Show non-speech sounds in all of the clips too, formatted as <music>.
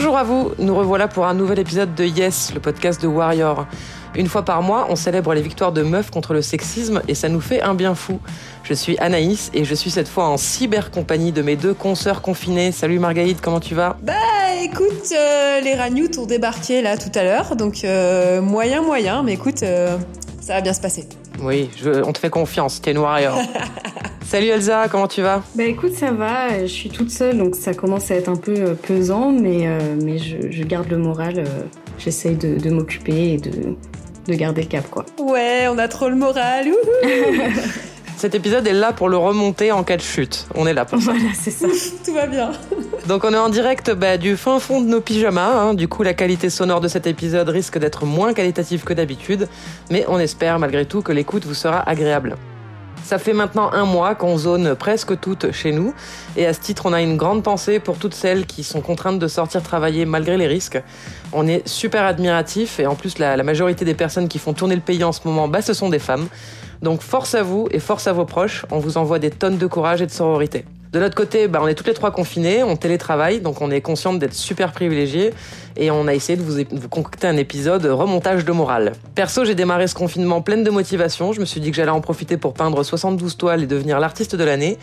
Bonjour à vous, nous revoilà pour un nouvel épisode de Yes, le podcast de Warrior. Une fois par mois, on célèbre les victoires de meufs contre le sexisme et ça nous fait un bien fou. Je suis Anaïs et je suis cette fois en cyber compagnie de mes deux consoeurs confinés. Salut Margaïde, comment tu vas? Bah écoute, euh, les Ragnout ont débarqué là tout à l'heure, donc euh, moyen moyen, mais écoute, euh, ça va bien se passer. Oui, je- on te fait confiance, t'es une warrior. <laughs> Salut Elsa, comment tu vas? Bah écoute, ça va, euh, je suis toute seule, donc ça commence à être un peu euh, pesant, mais, euh, mais je, je garde le moral, euh, j'essaye de, de m'occuper et de, de garder le cap, quoi. Ouais, on a trop le moral. <laughs> Cet épisode est là pour le remonter en cas de chute. On est là pour ça. Voilà, c'est ça. <laughs> tout va bien. Donc on est en direct bah, du fin fond de nos pyjamas. hein. Du coup, la qualité sonore de cet épisode risque d'être moins qualitative que d'habitude, mais on espère malgré tout que l'écoute vous sera agréable. Ça fait maintenant un mois qu'on zone presque toutes chez nous, et à ce titre, on a une grande pensée pour toutes celles qui sont contraintes de sortir travailler malgré les risques. On est super admiratifs, et en plus, la, la majorité des personnes qui font tourner le pays en ce moment, bah, ce sont des femmes. Donc force à vous et force à vos proches, on vous envoie des tonnes de courage et de sororité. De notre côté, bah, on est toutes les trois confinés, on télétravaille, donc on est consciente d'être super privilégiés et on a essayé de vous, vous concocter un épisode remontage de morale. Perso, j'ai démarré ce confinement pleine de motivation, je me suis dit que j'allais en profiter pour peindre 72 toiles et devenir l'artiste de l'année,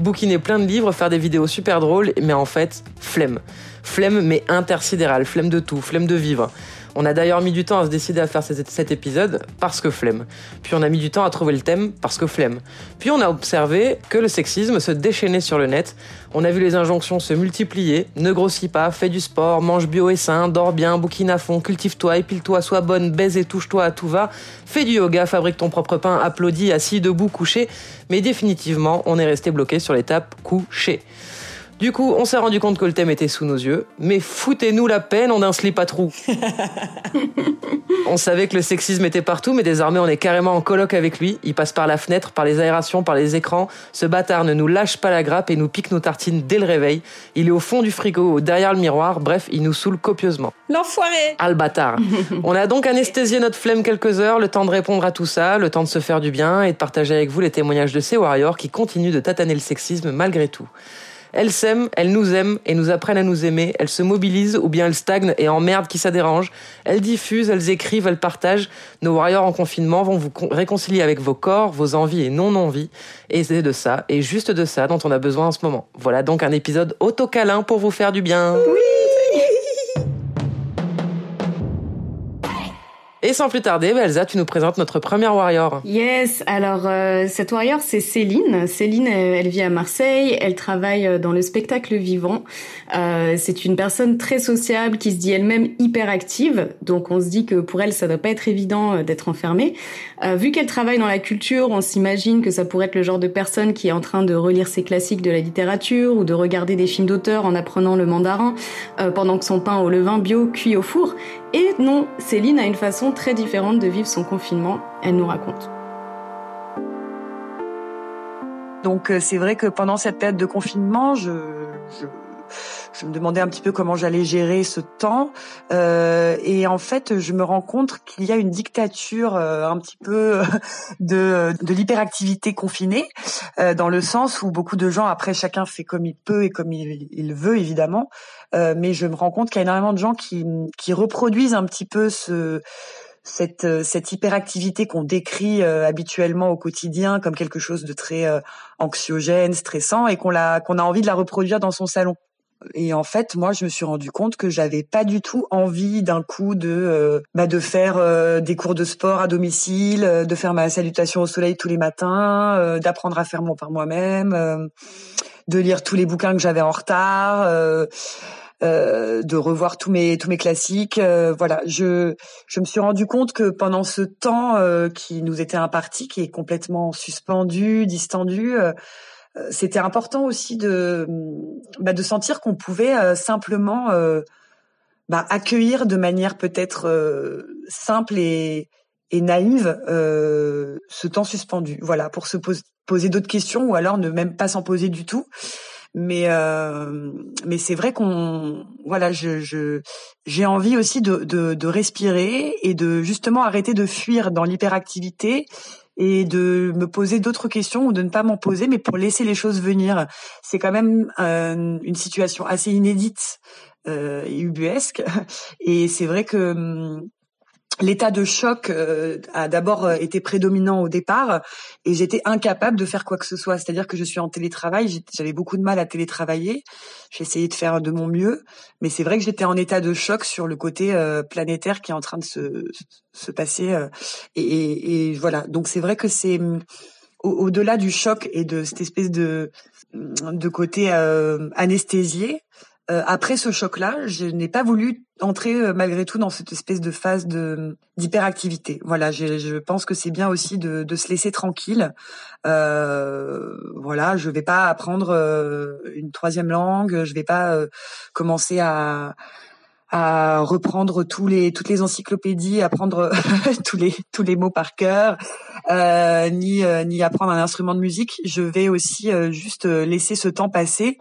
bouquiner plein de livres, faire des vidéos super drôles, mais en fait, flemme. Flemme, mais intersidérale, flemme de tout, flemme de vivre. On a d'ailleurs mis du temps à se décider à faire cet épisode parce que flemme. Puis on a mis du temps à trouver le thème parce que flemme. Puis on a observé que le sexisme se déchaînait sur le net. On a vu les injonctions se multiplier. Ne grossis pas, fais du sport, mange bio et sain, dors bien, bouquine à fond, cultive-toi, épile-toi, sois bonne, baise et touche-toi à tout va. Fais du yoga, fabrique ton propre pain, applaudis, assis, debout, couché. Mais définitivement, on est resté bloqué sur l'étape couché. Du coup, on s'est rendu compte que le thème était sous nos yeux, mais foutez-nous la peine, on a un slip à trous. <laughs> on savait que le sexisme était partout, mais désormais on est carrément en coloc avec lui. Il passe par la fenêtre, par les aérations, par les écrans. Ce bâtard ne nous lâche pas la grappe et nous pique nos tartines dès le réveil. Il est au fond du frigo, derrière le miroir, bref, il nous saoule copieusement. L'enfoiré. Ah le bâtard. <laughs> On a donc anesthésié notre flemme quelques heures, le temps de répondre à tout ça, le temps de se faire du bien et de partager avec vous les témoignages de ces warriors qui continuent de tataner le sexisme malgré tout. Elles s'aiment, elles nous aiment et nous apprennent à nous aimer. Elles se mobilisent ou bien elles stagnent et emmerdent qui ça dérange. Elles diffusent, elles écrivent, elles partagent. Nos warriors en confinement vont vous con- réconcilier avec vos corps, vos envies et non-envies. Et c'est de ça, et juste de ça, dont on a besoin en ce moment. Voilà donc un épisode auto-câlin pour vous faire du bien. Et sans plus tarder, Elsa, tu nous présentes notre première warrior. Yes, alors euh, cette warrior c'est Céline. Céline, euh, elle vit à Marseille, elle travaille euh, dans le spectacle vivant. Euh, c'est une personne très sociable qui se dit elle-même hyper active, donc on se dit que pour elle ça doit pas être évident euh, d'être enfermée. Euh, vu qu'elle travaille dans la culture, on s'imagine que ça pourrait être le genre de personne qui est en train de relire ses classiques de la littérature ou de regarder des films d'auteur en apprenant le mandarin pendant que son pain au levain bio cuit au four. Et non, Céline a une façon très différente de vivre son confinement. Elle nous raconte. Donc euh, c'est vrai que pendant cette période de confinement, je, je, je me demandais un petit peu comment j'allais gérer ce temps. Euh, et en fait, je me rends compte qu'il y a une dictature euh, un petit peu <laughs> de, de l'hyperactivité confinée, euh, dans le sens où beaucoup de gens, après, chacun fait comme il peut et comme il, veut, évidemment. Euh, mais je me rends compte qu'il y a énormément de gens qui, qui reproduisent un petit peu ce cette, cette hyperactivité qu'on décrit euh, habituellement au quotidien comme quelque chose de très euh, anxiogène, stressant, et qu'on qu'on a envie de la reproduire dans son salon. Et en fait, moi, je me suis rendu compte que j'avais pas du tout envie d'un coup de euh, bah, de faire euh, des cours de sport à domicile, euh, de faire ma salutation au soleil tous les matins, d'apprendre à faire mon par moi-même, de lire tous les bouquins que j'avais en retard. de revoir tous mes tous mes classiques. Voilà, je je me suis rendu compte que pendant ce temps qui nous était imparti, qui est complètement suspendu, distendu, c'était important aussi de bah, de sentir qu'on pouvait euh, simplement euh, bah, accueillir de manière peut-être euh, simple et et naïve euh, ce temps suspendu. Voilà, pour se pos- poser d'autres questions ou alors ne même pas s'en poser du tout. Mais euh, mais c'est vrai qu'on voilà je je j'ai envie aussi de, de de respirer et de justement arrêter de fuir dans l'hyperactivité et de me poser d'autres questions ou de ne pas m'en poser mais pour laisser les choses venir. C'est quand même euh, une situation assez inédite et ubuesque. Et c'est vrai que hum, l'état de choc euh, a d'abord euh, été prédominant au départ et j'étais incapable de faire quoi que ce soit. C'est-à-dire que je suis en télétravail, j'avais beaucoup de mal à télétravailler. J'ai essayé de faire de mon mieux, mais c'est vrai que j'étais en état de choc sur le côté euh, planétaire qui est en train de se, se passer. et, et, voilà, donc c'est vrai que c'est au-delà du choc et de cette espèce de de côté anesthésié, euh, après ce choc-là, je n'ai pas voulu entrer euh, malgré tout dans cette espèce de phase de d'hyperactivité. Voilà, je, je, pense que c'est bien aussi de, de, se laisser tranquille. Euh, voilà, je vais pas apprendre euh, une troisième langue, je vais pas commencer à à reprendre tous les toutes les encyclopédies, apprendre <laughs> tous les tous les mots par cœur, euh, ni ni apprendre un instrument de musique. Je vais aussi juste laisser ce temps passer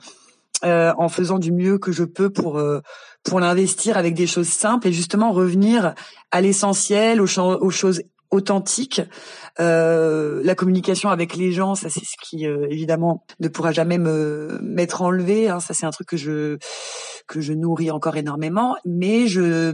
euh, en faisant du mieux que je peux pour euh, pour l'investir avec des choses simples et justement revenir à l'essentiel, aux, aux, choses authentiques. Euh, la communication avec les gens, ça c'est ce qui euh, évidemment ne pourra jamais me m'être enlevé. Hein, ça c'est un truc que je que je nourris encore énormément, mais je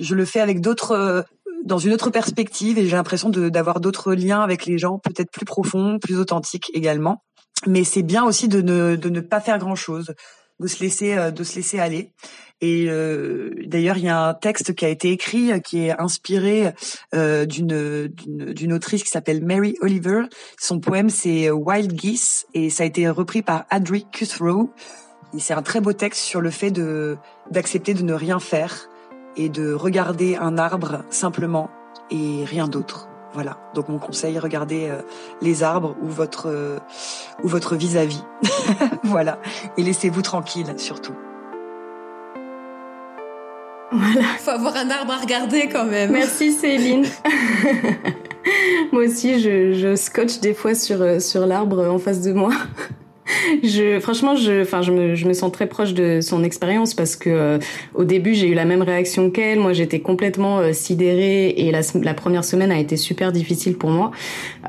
je le fais avec d'autres dans une autre perspective et j'ai l'impression d'avoir d'autres liens avec les gens, peut-être plus profonds, plus authentiques également mais c'est bien aussi de ne, de ne pas faire grand chose de se laisser euh, de se laisser aller. Et euh, d'ailleurs il y a un texte qui a été écrit euh, qui est inspiré euh, d'une d'une autrice qui s'appelle Mary Oliver. Son poème c'est Wild Geese et ça a été repris par Adri Cuthrow. Et c'est un très beau texte sur le fait de d'accepter de ne rien faire et de regarder un arbre simplement et rien d'autre voilà. Donc mon conseil, regardez euh, les arbres ou votre euh, ou votre vis-à-vis. <laughs> voilà. Et laissez-vous tranquille surtout. Voilà. Faut avoir un arbre à regarder quand même. Merci Céline. <laughs> moi aussi, je, je scotche des fois sur euh, sur l'arbre en face de moi franchement, je, enfin, je me, je me sens très proche de son expérience parce que euh, au début, j'ai eu la même réaction qu'elle. Moi, j'étais complètement euh, sidérée et la, première semaine a été super difficile pour moi.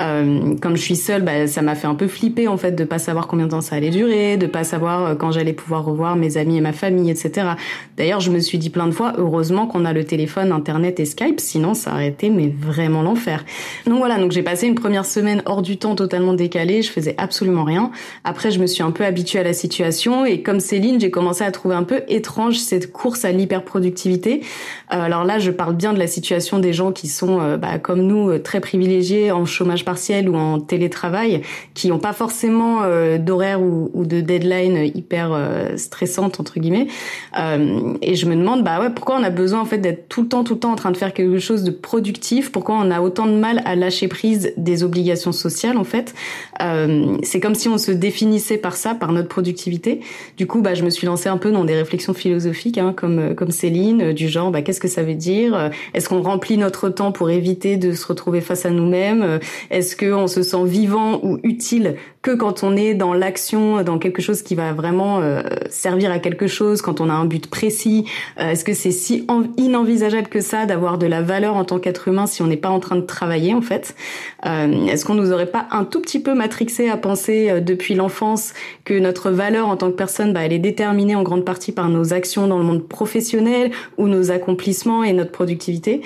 Euh, comme je suis seule, bah, ça m'a fait un peu flipper en fait de pas savoir combien de temps ça allait durer, de pas savoir euh, quand j'allais pouvoir revoir mes amis et ma famille, etc. D'ailleurs, je me suis dit plein de fois, heureusement qu'on a le téléphone, Internet et Skype, sinon ça aurait été mais vraiment l'enfer. Donc voilà, donc j'ai passé une première semaine hors du temps, totalement décalée. Je faisais absolument rien. Après, je me suis un peu habituée à la situation et comme Céline, j'ai commencé à trouver un peu étrange cette course à l'hyperproductivité. Euh, alors là, je parle bien de la situation des gens qui sont, euh, bah, comme nous, euh, très privilégiés en chômage partiel ou en télétravail, qui n'ont pas forcément d'horaire ou, de deadline hyper stressante entre guillemets. et je me demande, bah ouais, pourquoi on a besoin en fait d'être tout le temps, tout le temps en train de faire quelque chose de productif? Pourquoi on a autant de mal à lâcher prise des obligations sociales en fait? C'est comme si on se définissait par ça, par notre productivité. Du coup, bah, je me suis lancée un peu dans des réflexions philosophiques, hein, comme euh, comme Céline, euh, du genre, bah, qu'est-ce que ça veut dire? Euh, Est-ce qu'on remplit notre temps pour éviter de se retrouver face à nous-mêmes? Est-ce qu'on se sent vivant ou utile que quand on est dans l'action, dans quelque chose qui va vraiment servir à quelque chose, quand on a un but précis Est-ce que c'est si inenvisageable que ça d'avoir de la valeur en tant qu'être humain si on n'est pas en train de travailler en fait? Est-ce qu'on nous aurait pas un tout petit peu matrixé à penser depuis l'enfance que notre valeur en tant que personne, bah, elle est déterminée en grande partie par nos actions dans le monde professionnel ou nos accomplissements et notre productivité?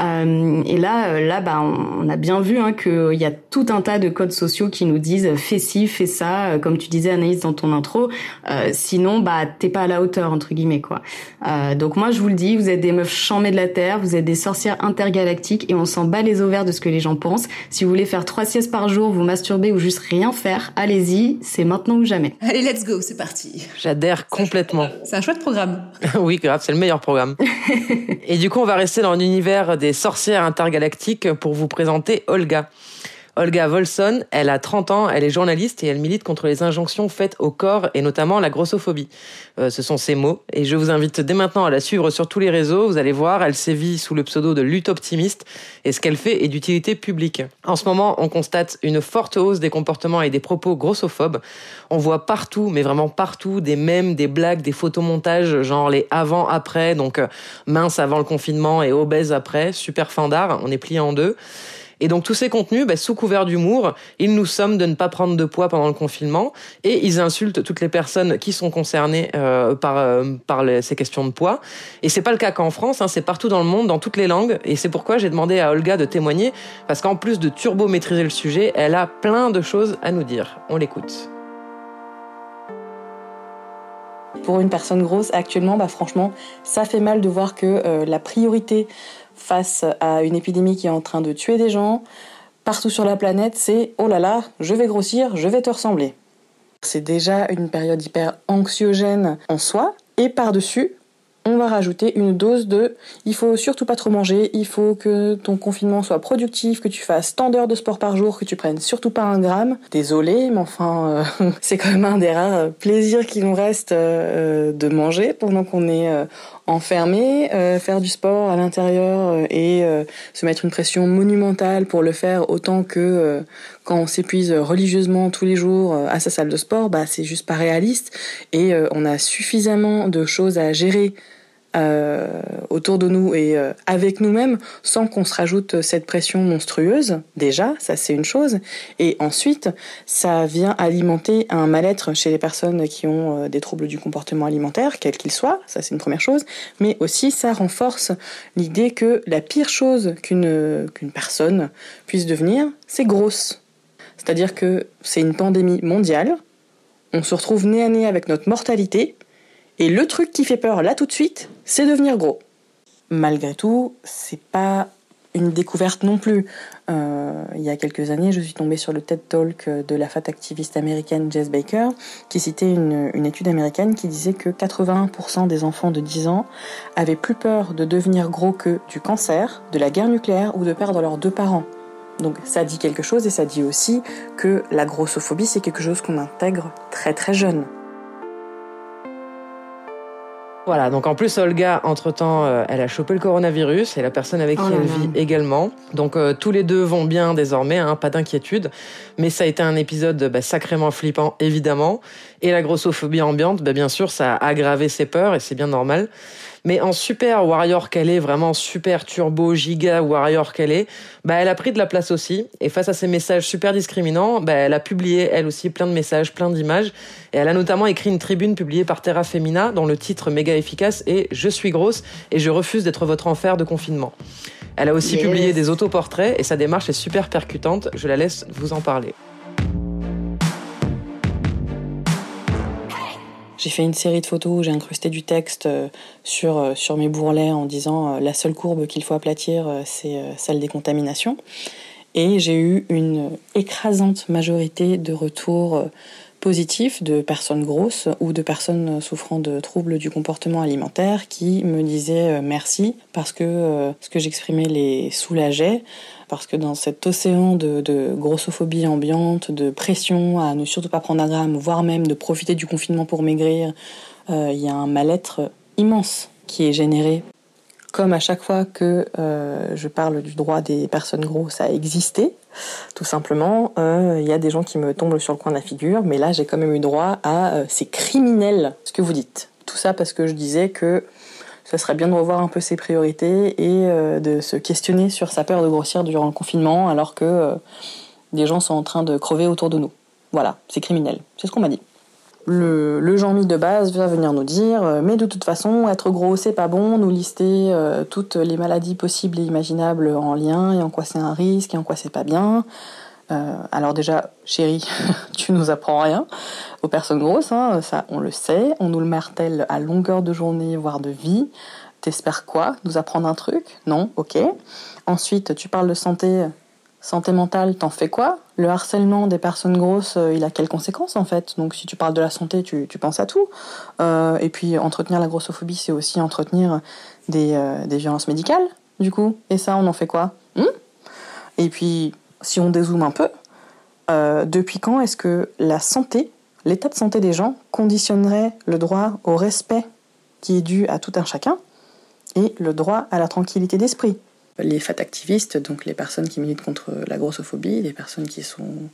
Euh, et là, euh, là, bah, on, a bien vu hein, qu'il y a tout un tas de codes sociaux qui nous disent fais ci, fais ça, euh, comme tu disais Anaïs dans ton intro. Euh, sinon, bah, t'es pas à la hauteur entre guillemets quoi. Euh, donc moi, je vous le dis, vous êtes des meufs chamées de la terre, vous êtes des sorcières intergalactiques et on s'en bat les ovaires de ce que les gens pensent. Si vous voulez faire trois siestes par jour, vous masturber ou juste rien faire, allez-y, c'est maintenant ou jamais. Allez, let's go, c'est parti. J'adhère complètement. C'est un chouette programme. <laughs> oui, grave, c'est le meilleur programme. <laughs> et du coup, on va rester dans l'univers des sorcières intergalactiques pour vous présenter Olga. Olga Volson, elle a 30 ans, elle est journaliste et elle milite contre les injonctions faites au corps et notamment la grossophobie. Euh, ce sont ses mots et je vous invite dès maintenant à la suivre sur tous les réseaux. Vous allez voir, elle sévit sous le pseudo de lutte optimiste et ce qu'elle fait est d'utilité publique. En ce moment, on constate une forte hausse des comportements et des propos grossophobes. On voit partout, mais vraiment partout, des mèmes, des blagues, des photomontages, genre les avant-après, donc euh, mince avant le confinement et obèse après, super fin d'art, on est plié en deux. Et donc tous ces contenus, bah, sous couvert d'humour, ils nous somment de ne pas prendre de poids pendant le confinement et ils insultent toutes les personnes qui sont concernées euh, par euh, par ces questions de poids. Et c'est pas le cas qu'en France, hein, c'est partout dans le monde, dans toutes les langues. Et c'est pourquoi j'ai demandé à Olga de témoigner, parce qu'en plus de turbo maîtriser le sujet, elle a plein de choses à nous dire. On l'écoute. Pour une personne grosse, actuellement, bah, franchement, ça fait mal de voir que euh, la priorité face à une épidémie qui est en train de tuer des gens partout sur la planète, c'est oh là là, je vais grossir, je vais te ressembler. C'est déjà une période hyper anxiogène en soi, et par-dessus, on va rajouter une dose de il faut surtout pas trop manger, il faut que ton confinement soit productif, que tu fasses tant d'heures de sport par jour, que tu prennes surtout pas un gramme. Désolé, mais enfin, euh, <laughs> c'est quand même un des rares plaisirs qui nous reste euh, de manger pendant qu'on est euh, enfermé, faire du sport à l'intérieur et se mettre une pression monumentale pour le faire autant que quand on s'épuise religieusement tous les jours à sa salle de sport, bah c'est juste pas réaliste. Et on a suffisamment de choses à gérer euh, autour de nous et euh, avec nous-mêmes sans qu'on se rajoute cette pression monstrueuse. Déjà, ça c'est une chose. Et ensuite, ça vient alimenter un mal-être chez les personnes qui ont euh, des troubles du comportement alimentaire, quels qu'ils soient. Ça c'est une première chose. Mais aussi, ça renforce l'idée que la pire chose qu'une qu'une personne puisse devenir, c'est grosse. C'est-à-dire que c'est une pandémie mondiale. On se retrouve nez à nez avec notre mortalité et le truc qui fait peur là tout de suite, c'est devenir gros. Malgré tout, c'est pas une découverte non plus. Euh, il y a quelques années, je suis tombée sur le TED Talk de la fat activiste américaine Jess Baker, qui citait une, une étude américaine qui disait que 81% des enfants de 10 ans avaient plus peur de devenir gros que du cancer, de la guerre nucléaire ou de perdre leurs deux parents. Donc ça dit quelque chose et ça dit aussi que la grossophobie, c'est quelque chose qu'on intègre très très jeune. Voilà, donc en plus Olga, entre-temps, euh, elle a chopé le coronavirus et la personne avec qui oh elle vit également. Donc euh, tous les deux vont bien désormais, hein, pas d'inquiétude. Mais ça a été un épisode bah, sacrément flippant, évidemment. Et la grossophobie ambiante, bah, bien sûr, ça a aggravé ses peurs et c'est bien normal. Mais en super warrior qu'elle est, vraiment super turbo giga warrior qu'elle est, bah elle a pris de la place aussi. Et face à ces messages super discriminants, bah elle a publié elle aussi plein de messages, plein d'images. Et elle a notamment écrit une tribune publiée par Terra Femina dont le titre méga efficace est Je suis grosse et je refuse d'être votre enfer de confinement. Elle a aussi publié des autoportraits et sa démarche est super percutante. Je la laisse vous en parler. J'ai fait une série de photos où j'ai incrusté du texte euh, sur, euh, sur mes bourrelets en disant euh, la seule courbe qu'il faut aplatir, c'est celle des contaminations. Et j'ai eu une écrasante majorité de retours positifs de personnes grosses ou de personnes souffrant de troubles du comportement alimentaire qui me disaient merci parce que ce que j'exprimais les soulageait parce que dans cet océan de, grossophobie ambiante, de pression à ne surtout pas prendre un gramme, voire même de profiter du confinement pour maigrir, euh, il y a un mal-être immense qui est généré. Comme à chaque fois que euh, je parle du droit des personnes grosses à exister, tout simplement, euh, il y a des gens qui me tombent sur le coin de la figure, mais là j'ai quand même eu droit à c'est criminel ce que vous dites. Tout ça parce que je disais que ce serait bien de revoir un peu ses priorités et euh, de se questionner sur sa peur de grossir durant le confinement alors que euh, des gens sont en train de crever autour de nous. Voilà, c'est criminel. C'est ce qu'on m'a dit. Le, le Jean-Mi de base va venir nous dire euh, mais de toute façon être gros c'est pas bon, nous lister toutes les maladies possibles et imaginables en lien et en quoi c'est un risque et en quoi c'est pas bien. Alors déjà, chérie, <laughs> tu nous apprends rien aux personnes grosses, hein, ça on le sait, on nous le martèle à longueur de journée, voire de vie. T'espères quoi? Nous apprendre un truc? Non? Ok. Ensuite, tu parles de santé, santé mentale, t'en fais quoi? Le harcèlement des personnes grosses, euh, il a quelles conséquences en fait? Donc si tu parles de la santé, tu, penses à tout. Euh, et puis entretenir la grossophobie, c'est aussi entretenir des, des, violences médicales, du coup. Et ça, on en fait quoi? Hmm? Et puis si on dézoome un peu, euh, depuis quand est-ce que la santé, l'état de santé des gens, conditionnerait le droit au respect qui est dû à tout un chacun et le droit à la tranquillité d'esprit. Les fat activistes, donc les personnes qui militent contre la grossophobie, les personnes qui sont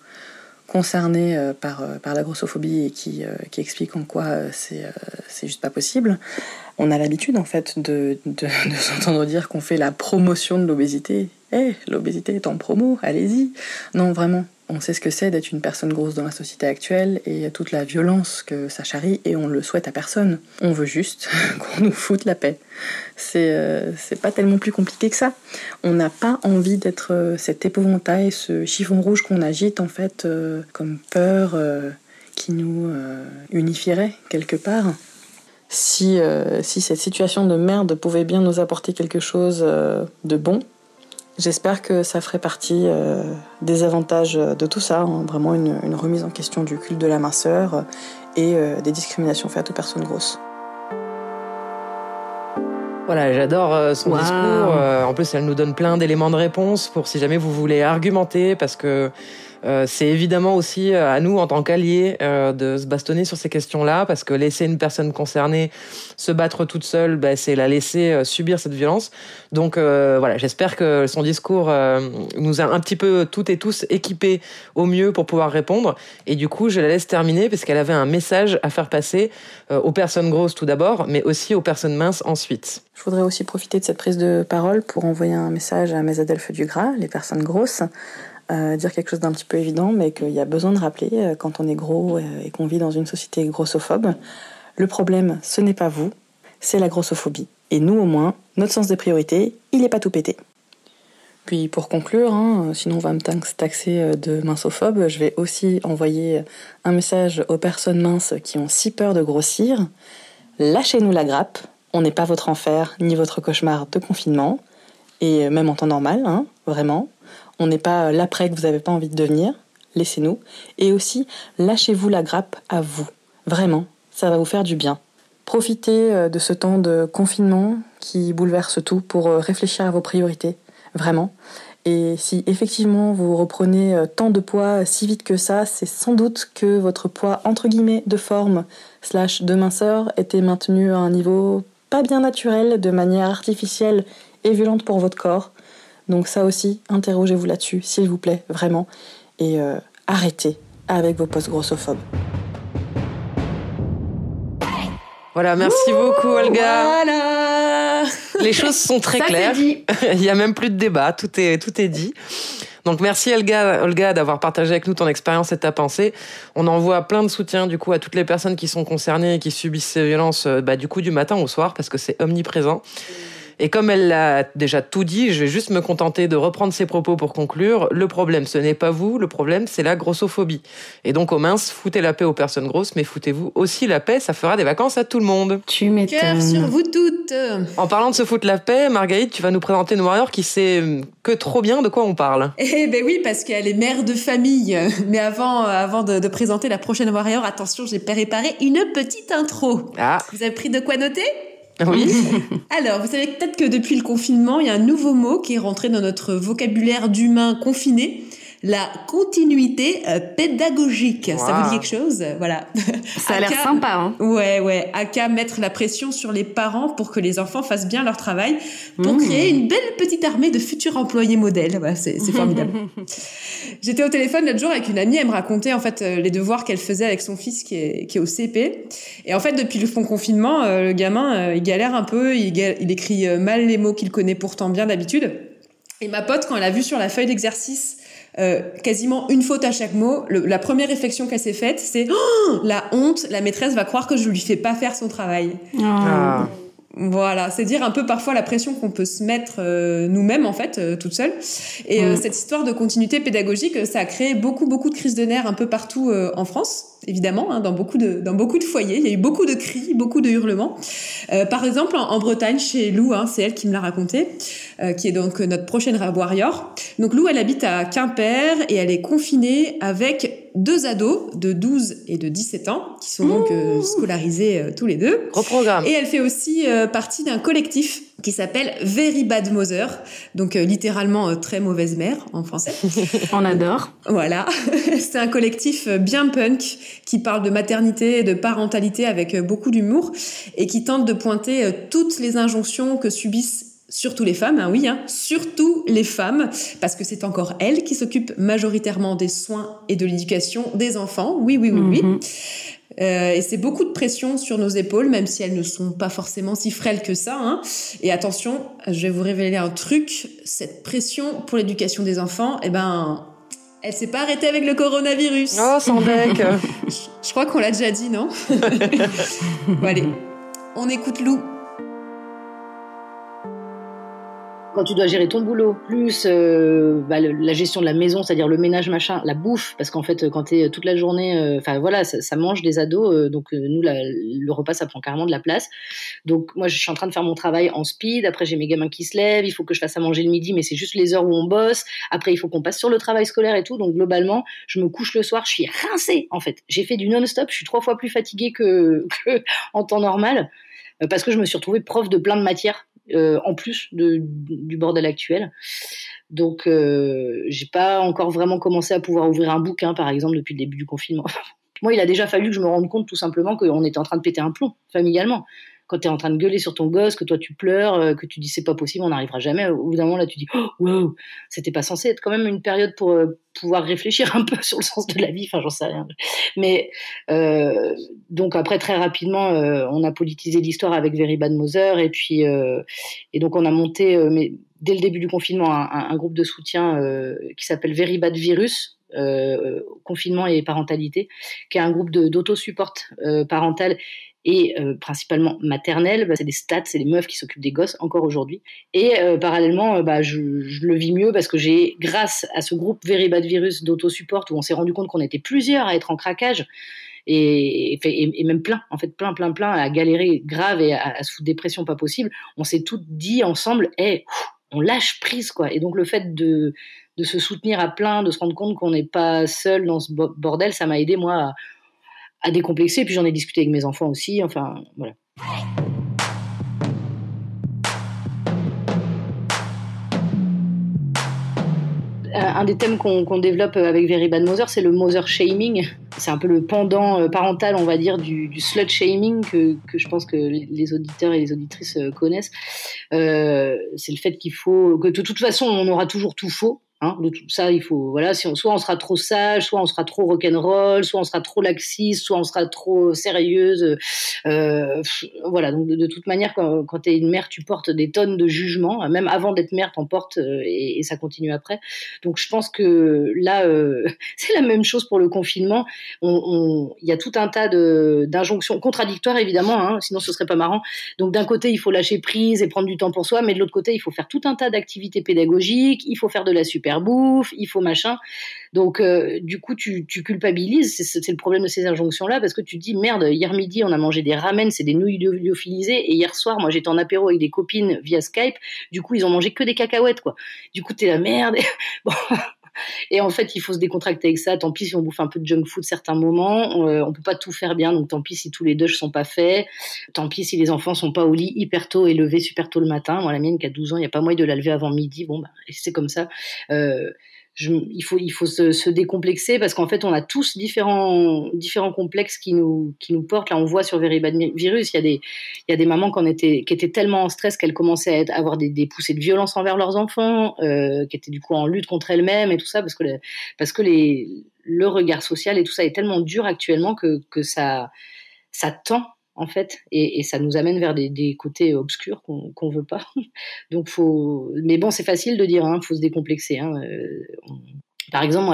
concernées euh, par, euh, par la grossophobie et qui, qui expliquent en quoi c'est, c'est juste pas possible, on a l'habitude en fait de, de, <laughs> s'entendre dire qu'on fait la promotion de l'obésité. Eh, l'obésité est en promo, allez-y. Non, vraiment, on sait ce que c'est d'être une personne grosse dans la société actuelle et toute la violence que ça charrie et on le souhaite à personne. On veut juste <laughs> qu'on nous foute la paix. C'est euh, pas tellement plus compliqué que ça. On n'a pas envie d'être euh, cet épouvantail, ce chiffon rouge qu'on agite en fait euh, comme peur qui nous unifierait quelque part. Si, si cette situation de merde pouvait bien nous apporter quelque chose de bon, J'espère que ça ferait partie euh, des avantages de tout ça, hein. vraiment une, remise en question du culte de la minceur et euh, des discriminations faites aux personnes grosses. Voilà, j'adore euh, son discours. en plus, elle nous donne plein d'éléments de réponse pour si jamais vous voulez argumenter, parce que euh, c'est évidemment aussi euh, à nous, en tant qu'alliés, euh, de se bastonner sur ces questions-là, parce que laisser une personne concernée se battre toute seule, bah, c'est la laisser subir cette violence. Donc voilà, j'espère que son discours nous a un petit peu toutes et tous équipés au mieux pour pouvoir répondre. Et du coup, je la laisse terminer, parce qu'elle avait un message à faire passer aux personnes grosses tout d'abord, mais aussi aux personnes minces ensuite. Je voudrais aussi profiter de cette prise de parole pour envoyer un message à mes adelphes du gras, les personnes grosses, dire quelque chose d'un petit peu évident, mais qu'il y a besoin de rappeler euh, quand on est gros euh, et qu'on vit dans une société grossophobe. Le problème, ce n'est pas vous, c'est la grossophobie. Et nous, au moins, notre sens des priorités, il n'est pas tout pété. Puis pour conclure, hein, sinon on va me taxer euh, de mincophobe, je vais aussi envoyer un message aux personnes minces qui ont si peur de grossir. Lâchez-nous la grappe, on n'est pas votre enfer ni votre cauchemar de confinement, et même en temps normal, hein, vraiment. On n'est pas l'après que vous n'avez pas envie de devenir. Laissez-nous. Et aussi, lâchez-vous la grappe à vous. Vraiment, ça va vous faire du bien. Profitez euh, de ce temps de confinement qui bouleverse tout pour euh, réfléchir à vos priorités. Vraiment. Et si effectivement vous reprenez euh, tant de poids si vite que ça, c'est sans doute que votre poids entre guillemets de forme slash de minceur était maintenu à un niveau pas bien naturel, de manière artificielle et violente pour votre corps. Donc ça aussi, interrogez-vous là-dessus, s'il vous plaît, vraiment. Et euh, arrêtez avec vos posts grossophobes. Voilà, merci beaucoup Olga. Voilà. <laughs> Les choses sont très claires. <laughs> Il y a même plus de débat, tout est tout est dit. Donc merci Olga, Olga d'avoir partagé avec nous ton expérience et ta pensée. On envoie plein de soutien du coup à toutes les personnes qui sont concernées et qui subissent ces violences euh, bah, du coup du matin au soir parce que c'est omniprésent. Et comme elle l'a déjà tout dit, je vais juste me contenter de reprendre ses propos pour conclure. Le problème, ce n'est pas vous, le problème, c'est la grossophobie. Et donc, aux minces, foutez la paix aux personnes grosses, mais foutez-vous aussi la paix, ça fera des vacances à tout le monde. Tu m'étonnes. Cœur sur vous toutes. En parlant de se foutre la paix, Marguerite, tu vas nous présenter une warrior qui sait que trop bien de quoi on parle. Eh ben oui, parce qu'elle est mère de famille. Mais avant, avant de, présenter la prochaine warrior, attention, j'ai préparé une petite intro. Ah. Vous avez pris de quoi noter? Oui. <laughs> Alors, vous savez peut-être que depuis le confinement, il y a un nouveau mot qui est rentré dans notre vocabulaire d'humain confiné la continuité euh, pédagogique. Ça vous dit quelque chose? Voilà. <laughs> Ça a l'air sympa. Hein ouais, ouais. Aka mettre la pression sur les parents pour que les enfants fassent bien leur travail, pour mmh. créer une belle petite armée de futurs employés modèles. Voilà, c'est formidable. <laughs> J'étais au téléphone l'autre jour avec une amie, elle me racontait en fait euh, les devoirs qu'elle faisait avec son fils qui est, qui est au CP. Et en fait, depuis le fond confinement, euh, le gamin, il galère un peu, il, il écrit mal les mots qu'il connaît pourtant bien d'habitude. Et ma pote, quand elle a vu sur la feuille d'exercice euh, quasiment une faute à chaque mot. la première réflexion qu'elle s'est faite, c'est oh, la honte. La maîtresse va croire que je lui fais pas faire son travail. Ah. Voilà, c'est dire un peu parfois la pression qu'on peut se mettre euh, nous-mêmes en fait, euh, toute seule. Et mm. cette histoire de continuité pédagogique, ça a créé beaucoup beaucoup de crises de nerfs un peu partout en France évidemment, hein, dans, beaucoup de, dans beaucoup de foyers. Il y a eu beaucoup de cris, beaucoup de hurlements. Euh, par exemple, en, Bretagne, chez Lou, hein, c'est elle qui me l'a raconté, euh, qui est donc notre prochaine warrior. Donc Lou, elle habite à Quimper et elle est confinée avec deux ados de 12 et de 17 ans, qui sont donc euh, scolarisés tous les deux. Gros programme. Et elle fait aussi partie d'un collectif qui s'appelle Very Bad Mother, donc euh, littéralement euh, très mauvaise mère en français. <laughs> On adore. Voilà, <laughs> c'est un collectif euh, bien punk qui parle de maternité et de parentalité avec beaucoup d'humour et qui tente de pointer toutes les injonctions que subissent surtout les femmes, hein, oui, hein, surtout les femmes, parce que c'est encore elles qui s'occupent majoritairement des soins et de l'éducation des enfants. Oui, oui, oui, oui. Euh, et c'est beaucoup de pression sur nos épaules, même si elles ne sont pas forcément si frêles que ça. Hein. Et attention, je vais vous révéler un truc. Cette pression pour l'éducation des enfants, eh ben, elle s'est pas arrêtée avec le coronavirus. Oh, sans bec <laughs> je, je crois qu'on l'a déjà dit, non? <laughs> Bon, Allez, on écoute Lou. Quand tu dois gérer ton boulot, plus euh, bah, la gestion de la maison, c'est-à-dire le ménage, machin, la bouffe, parce qu'en fait, quand tu es toute la journée, euh, enfin voilà, ça, mange des ados, euh, donc nous, le repas, ça prend carrément de la place. Donc moi, je suis en train de faire mon travail en speed, après j'ai mes gamins qui se lèvent, il faut que je fasse à manger le midi, mais c'est juste les heures où on bosse, après il faut qu'on passe sur le travail scolaire et tout, donc globalement, je me couche le soir, je suis rincée, en fait. J'ai fait du non-stop, je suis trois fois plus fatiguée que, <laughs> que en temps normal, parce que je me suis retrouvée prof de plein de matières euh, en plus du bordel actuel. Donc, euh, j'ai pas encore vraiment commencé à pouvoir ouvrir un bouquin, par exemple, depuis le début du confinement. <laughs> Moi, il a déjà fallu que je me rende compte tout simplement qu'on était en train de péter un plomb familialement quand tu es en train de gueuler sur ton gosse, que toi tu pleures, euh, que tu dis c'est pas possible, on n'arrivera jamais, au bout d'un moment là tu dis oh, wow, c'était pas censé être quand même une période pour euh, pouvoir réfléchir un peu <laughs> sur le sens de la vie, enfin j'en sais rien. Mais euh, donc après très rapidement on a politisé l'histoire avec Very Bad Mother et puis et donc on a monté mais dès le début du confinement un, groupe de soutien qui s'appelle Very Bad Virus confinement et parentalité, qui est un groupe d'autosupport euh, parental et euh, principalement maternelle. Bah, c'est des stats, c'est les meufs qui s'occupent des gosses encore aujourd'hui. Et euh, parallèlement, bah, je, le vis mieux parce que j'ai, grâce à ce groupe Very Bad Virus d'autosupport où on s'est rendu compte qu'on était plusieurs à être en craquage. Et, même plein, en fait, plein, plein, plein, à galérer grave et à, à des pressions pas possible. On s'est toutes dit ensemble, hey, on lâche prise, quoi. Et donc, le fait de, de se soutenir à plein, de se rendre compte qu'on n'est pas seul dans ce bordel, ça m'a aidé, moi, à, à décomplexer. Puis j'en ai discuté avec mes enfants aussi. Enfin, voilà. un des thèmes qu'on qu développe avec Very Bad Mother, c'est le mother shaming. C'est un peu le pendant parental, on va dire, du, slut shaming que, je pense que les auditeurs et les auditrices connaissent. Euh, c'est le fait qu'il faut que de toute façon, on aura toujours tout faux. Hein, de tout ça, il faut voilà, soit on sera trop sage, soit on sera trop rock'n'roll, soit on sera trop laxiste, soit on sera trop sérieuse. Euh, voilà, donc de, toute manière, quand, quand tu es une mère, tu portes des tonnes de jugements, même avant d'être mère, t'en portes euh, et, ça continue après. Donc je pense que là, euh, <laughs> c'est la même chose pour le confinement. Il y a tout un tas d'injonctions contradictoires évidemment, hein, sinon ce serait pas marrant. Donc d'un côté, il faut lâcher prise et prendre du temps pour soi, mais de l'autre côté, il faut faire tout un tas d'activités pédagogiques, il faut faire de la super bouffe, il faut machin. Donc, euh, du coup, tu, tu culpabilises. C'est le problème de ces injonctions-là parce que tu te dis merde, hier midi, on a mangé des ramen, c'est des nouilles lyophilisées. Et hier soir, moi, j'étais en apéro avec des copines via Skype. Du coup, ils ont mangé que des cacahuètes, quoi. Du coup, t'es la merde. <laughs> bon. Et en fait, il faut se décontracter avec ça. Tant pis si on bouffe un peu de junk food certains moments. On, euh, on peut pas tout faire bien, donc tant pis si tous les douches sont pas faits. Tant pis si les enfants sont pas au lit hyper tôt et levés super tôt le matin. Moi, la mienne qui a 12 ans, il y a pas moyen de la lever avant midi. Bon, bah, c'est comme ça. Euh, je, il faut, il faut se, se décomplexer parce qu'en fait, on a tous différents, différents complexes qui nous, qui nous portent. Là, on voit sur Very Virus, il y a des, il y a des mamans qui, étaient, qui étaient tellement en stress qu'elles commençaient à être, avoir des, des poussées de violence envers leurs enfants, euh, qui étaient du coup en lutte contre elles-mêmes et tout ça parce que, le, parce que les, le regard social et tout ça est tellement dur actuellement que, que ça, ça tend en fait, et, ça nous amène vers des, côtés obscurs qu'on qu veut pas. <laughs> Donc faut, mais bon, c'est facile de dire, hein, faut se décomplexer. Hein. On... Par exemple,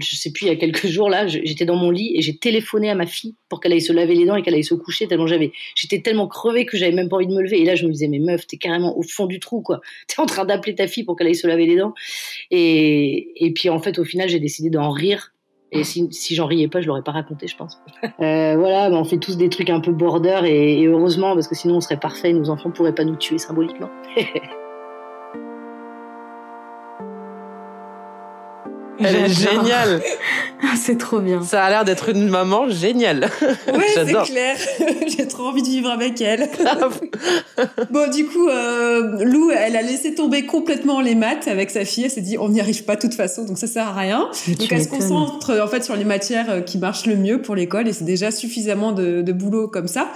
je sais plus, il y a quelques <laughs> jours là, j'étais dans mon lit et j'ai téléphoné à ma fille pour qu'elle aille se laver les dents et qu'elle aille se coucher tellement j'avais, j'étais tellement crevée que j'avais même pas envie de me lever. Et là, je me disais, mais meuf, t'es carrément au fond du trou, quoi. <laughs> T'es en train d'appeler ta fille pour qu'elle aille se laver les dents. Et, et puis en fait, au final, j'ai décidé d'en rire et si, si j'en riais pas, je l'aurais pas raconté, je pense. <laughs> Euh, voilà, on fait tous des trucs un peu border et, et, heureusement, parce que sinon on serait parfait, nos enfants pourraient pas nous tuer symboliquement. <laughs> Elle est géniale. <laughs> c'est trop bien. Ça a l'air d'être une maman géniale. Ouais, <laughs> c'est clair. <laughs> J'ai trop envie de vivre avec elle. bon, du coup, euh, Lou, elle a laissé tomber complètement les maths avec sa fille. Elle s'est dit, on n'y arrive pas de toute façon, donc ça sert à rien. Mais donc elle se concentre en fait sur les matières qui marchent le mieux pour l'école et c'est déjà suffisamment de, de boulot comme ça.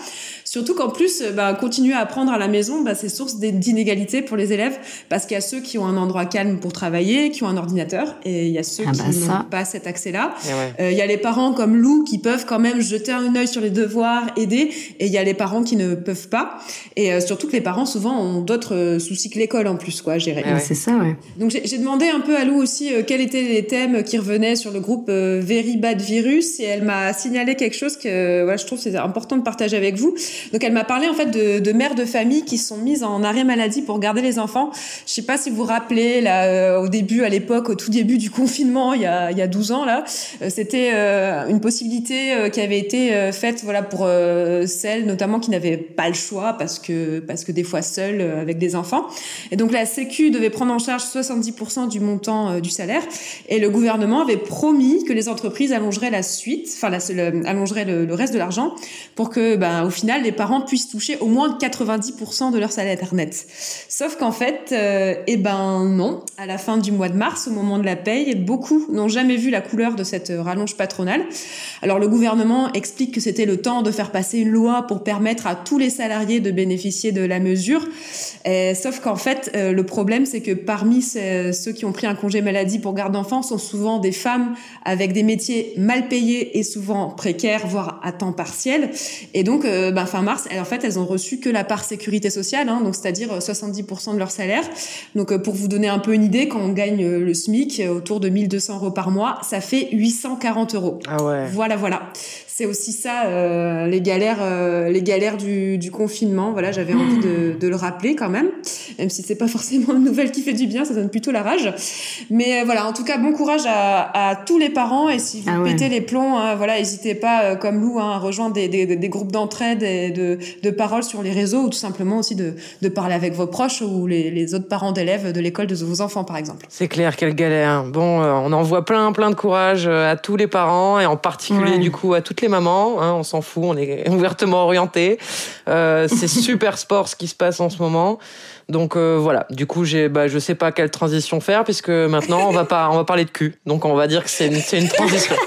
Surtout qu'en plus, bah, continuer à apprendre à la maison, bah, c'est source d'inégalités pour les élèves parce qu'il y a ceux qui ont un endroit calme pour travailler, qui ont un ordinateur, et il y a ceux Ah qui bah n'ont pas cet accès-là. Eh ouais. Euh, Il y a les parents comme Lou qui peuvent quand même jeter un œil sur les devoirs, aider, et il y a les parents qui ne peuvent pas. Et euh, surtout que les parents souvent ont d'autres euh, soucis que l'école en plus, quoi, gérer. Ah ouais. C'est ça, ouais. Donc j'ai j'ai demandé un peu à Lou aussi euh, quels étaient les thèmes qui revenaient sur le groupe euh, Very Bad Virus et elle m'a signalé quelque chose que euh, voilà, je trouve que c'est important de partager avec vous. Donc elle m'a parlé en fait de, mères de famille qui sont mises en arrêt maladie pour garder les enfants. Je sais pas si vous vous rappelez euh, au début à l'époque au tout début du <laughs> confinement il y a il y a 12 ans là, euh, c'était euh, une possibilité qui avait été faite voilà pour celles notamment qui n'avaient pas le choix parce que parce que des fois seules avec des enfants. Et donc la Sécu devait prendre en charge 70% du montant du salaire et le gouvernement avait promis que les entreprises allongeraient la suite, enfin allongeraient le, le reste de l'argent pour que ben au final les parents puissent toucher au moins 90% de leur salaire net. Sauf qu'en fait euh, eh ben non, à la fin du mois de mars au moment de la paye, beaucoup n'ont jamais vu la couleur de cette euh, rallonge patronale. Alors le gouvernement explique que c'était le temps de faire passer une loi pour permettre à tous les salariés de bénéficier de la mesure. Sauf qu'en fait, euh, le problème, c'est que parmi ce- ceux qui ont pris un congé maladie pour garde d'enfants sont souvent des femmes avec des métiers mal payés et souvent précaires, voire à temps partiel. Et donc, euh, ben, mars, elles, en fait, elles ont reçu que la part sécurité sociale, hein, donc c'est-à-dire euh, 70% de leur salaire. Donc, euh, pour vous donner un peu une idée, quand on gagne euh, le SMIC, euh, autour de 1200 euros par mois, ça fait 840 euros. Ah ouais. Voilà, voilà. C'est aussi ça, euh, les galères, euh, les galères du, du confinement. Voilà, j'avais envie de, de le rappeler quand même, même si c'est pas forcément une nouvelle qui fait du bien, ça donne plutôt la rage. Mais euh, voilà, en tout cas, bon courage à, à tous les parents et si vous Ah ouais. pétez les plombs, hein, voilà, n'hésitez pas, comme Lou, hein, à rejoindre des, des, des groupes d'entraide et de, de paroles sur les réseaux ou tout simplement aussi de, de parler avec vos proches ou les, les autres parents d'élèves de l'école de vos enfants, par exemple. C'est clair, quelle galère. Bon, on envoie plein, plein de courage à tous les parents et en particulier Ouais. du coup à toutes les mamans. Hein, on s'en fout, on est <laughs> ouvertement orienté. Euh, c'est <laughs> super sport ce qui se passe en ce moment. Donc euh, voilà. Du coup, j'ai, bah, je sais pas quelle transition faire puisque maintenant on va pas, on va parler de cul. Donc on va dire que c'est une, c'est une transition. <laughs>